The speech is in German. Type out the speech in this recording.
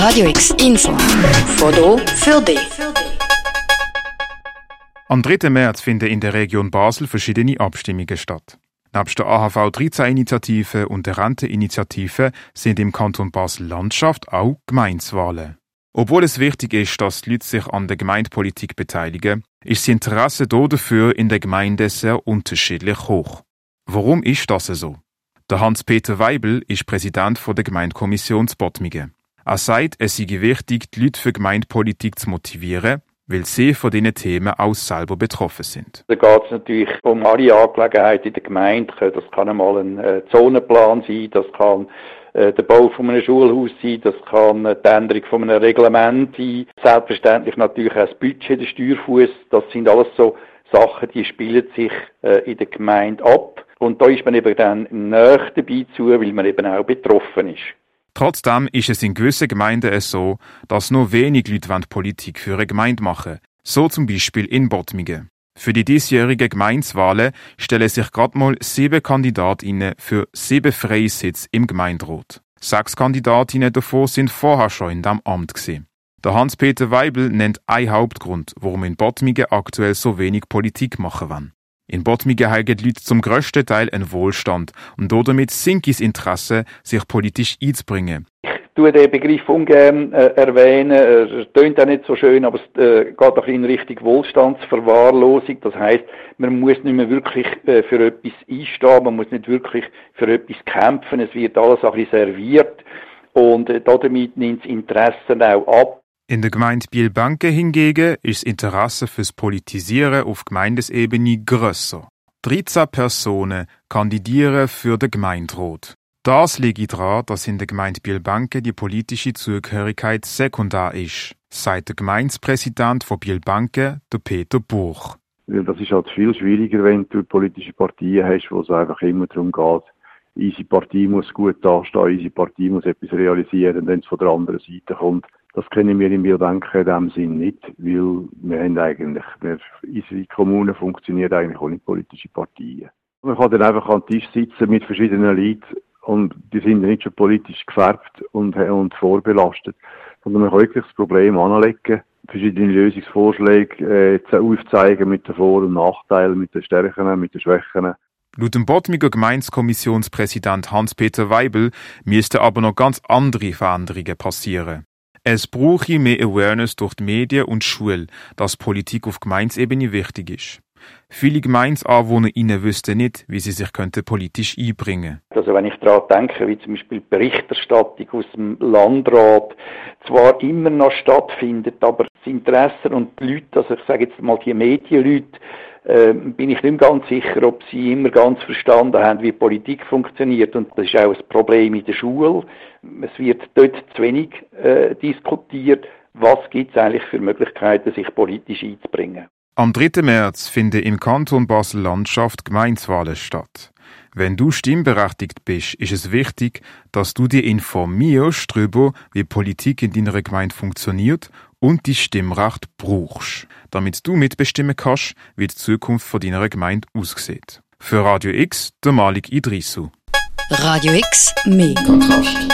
Radio X Info. Foto für dich. Am 3. März finden in der Region Basel verschiedene Abstimmungen statt. Neben der AHV 13-Initiative und der Renteninitiative sind im Kanton Basel-Landschaft auch Gemeinswahlen. Obwohl es wichtig ist, dass die Leute sich an der Gemeindepolitik beteiligen, ist das Interesse dafür in der Gemeinde sehr unterschiedlich hoch. Warum ist das so? Der Hans-Peter Weibel ist Präsident der Gemeindekommission Bottmige. Er sagt, es sei wichtig, die Leute für Gemeindepolitik zu motivieren, weil sie von diesen Themen auch selber betroffen sind. Da geht es natürlich um alle Angelegenheiten in der Gemeinde. Das kann einmal ein äh, Zonenplan sein, das kann äh, der Bau von einem Schulhaus sein, das kann die Änderung von einem Reglement sein, selbstverständlich natürlich auch das Budget, der Steuerfuß, das sind alles so Sachen, die spielen sich äh, in der Gemeinde ab. Und da ist man eben dann näher dabei zu, weil man eben auch betroffen ist. Trotzdem ist es in gewissen Gemeinden so, dass nur wenig Leute Politik für eine Gemeinde machen So zum Beispiel in Bottmige. Für die diesjährigen Gemeinswahlen stellen sich gerade mal sieben Kandidatinnen für sieben freie Sitze im Gemeinderat. Sechs Kandidatinnen davon sind vorher schon in diesem Amt gewesen. Der Hans-Peter Weibel nennt einen Hauptgrund, warum in Bottmige aktuell so wenig Politik machen wollen. In Bottmige haben die Leute zum grössten Teil einen Wohlstand und damit sinkt das Interesse, sich politisch einzubringen. Ich tue den Begriff ungern äh, erwähnen, er tönt auch nicht so schön, aber es äh, geht auch in Richtung Wohlstandsverwahrlosung. Das heißt, man muss nicht mehr wirklich äh, für etwas einstehen, man muss nicht wirklich für etwas kämpfen, es wird alles ein bisschen serviert und äh, damit nimmt das Interesse auch ab. In der Gemeinde Bielbanke hingegen ist das Interesse fürs Politisieren auf Gemeindesebene grösser. 13 Personen kandidieren für den Gemeinderat. Das liegt daran, dass in der Gemeinde Bielbanke die politische Zugehörigkeit sekundär ist, sagt der Gemeindepräsident von Bielbanke, der Peter Buch. Das ist halt viel schwieriger, wenn du politische Partien hast, wo es einfach immer darum geht, unsere Partie muss gut dastehen, unsere Partie muss etwas realisieren, wenn es von der anderen Seite kommt das kennen wir in Biobanken in dem Sinn nicht, weil wir haben eigentlich, wir, unsere Kommune funktioniert eigentlich ohne politische Parteien. Man kann dann einfach an den Tisch sitzen mit verschiedenen Leuten und die sind nicht schon politisch gefärbt und, und vorbelastet, sondern man kann wirklich das Problem anlegen, verschiedene Lösungsvorschläge äh, aufzeigen mit den Vor- und Nachteilen, mit den Stärken, mit den Schwächen. Laut dem Bottmiger Gemeinskommissionspräsident Hans-Peter Weibel müssten aber noch ganz andere Veränderungen passieren. Es brauche mehr Awareness durch die Medien und die Schule, dass Politik auf Gemeinsebene wichtig ist. Viele GemeinsanwohnerInnen wüssten nicht, wie sie sich könnten politisch einbringen Also wenn ich daran denke, wie zum Beispiel die Berichterstattung aus dem Landrat zwar immer noch stattfindet, aber Interesse und die Leute, also ich sage jetzt mal die Medienleute, äh, bin ich nicht ganz sicher, ob sie immer ganz verstanden haben, wie Politik funktioniert. Und das ist auch ein Problem in der Schule. Es wird dort zu wenig äh, diskutiert. Was gibt es eigentlich für Möglichkeiten, sich politisch einzubringen? Am 3. März finden im Kanton Basel-Landschaft Gemeinswahlen statt. Wenn du stimmberechtigt bist, ist es wichtig, dass du dich informierst darüber, wie Politik in deiner Gemeinde funktioniert und die Stimmrecht brauchst, damit du mitbestimmen kannst, wie die Zukunft von deiner Gemeinde aussieht. Für Radio X, der Malik Idrisu. Radio X, mehr Kontrast.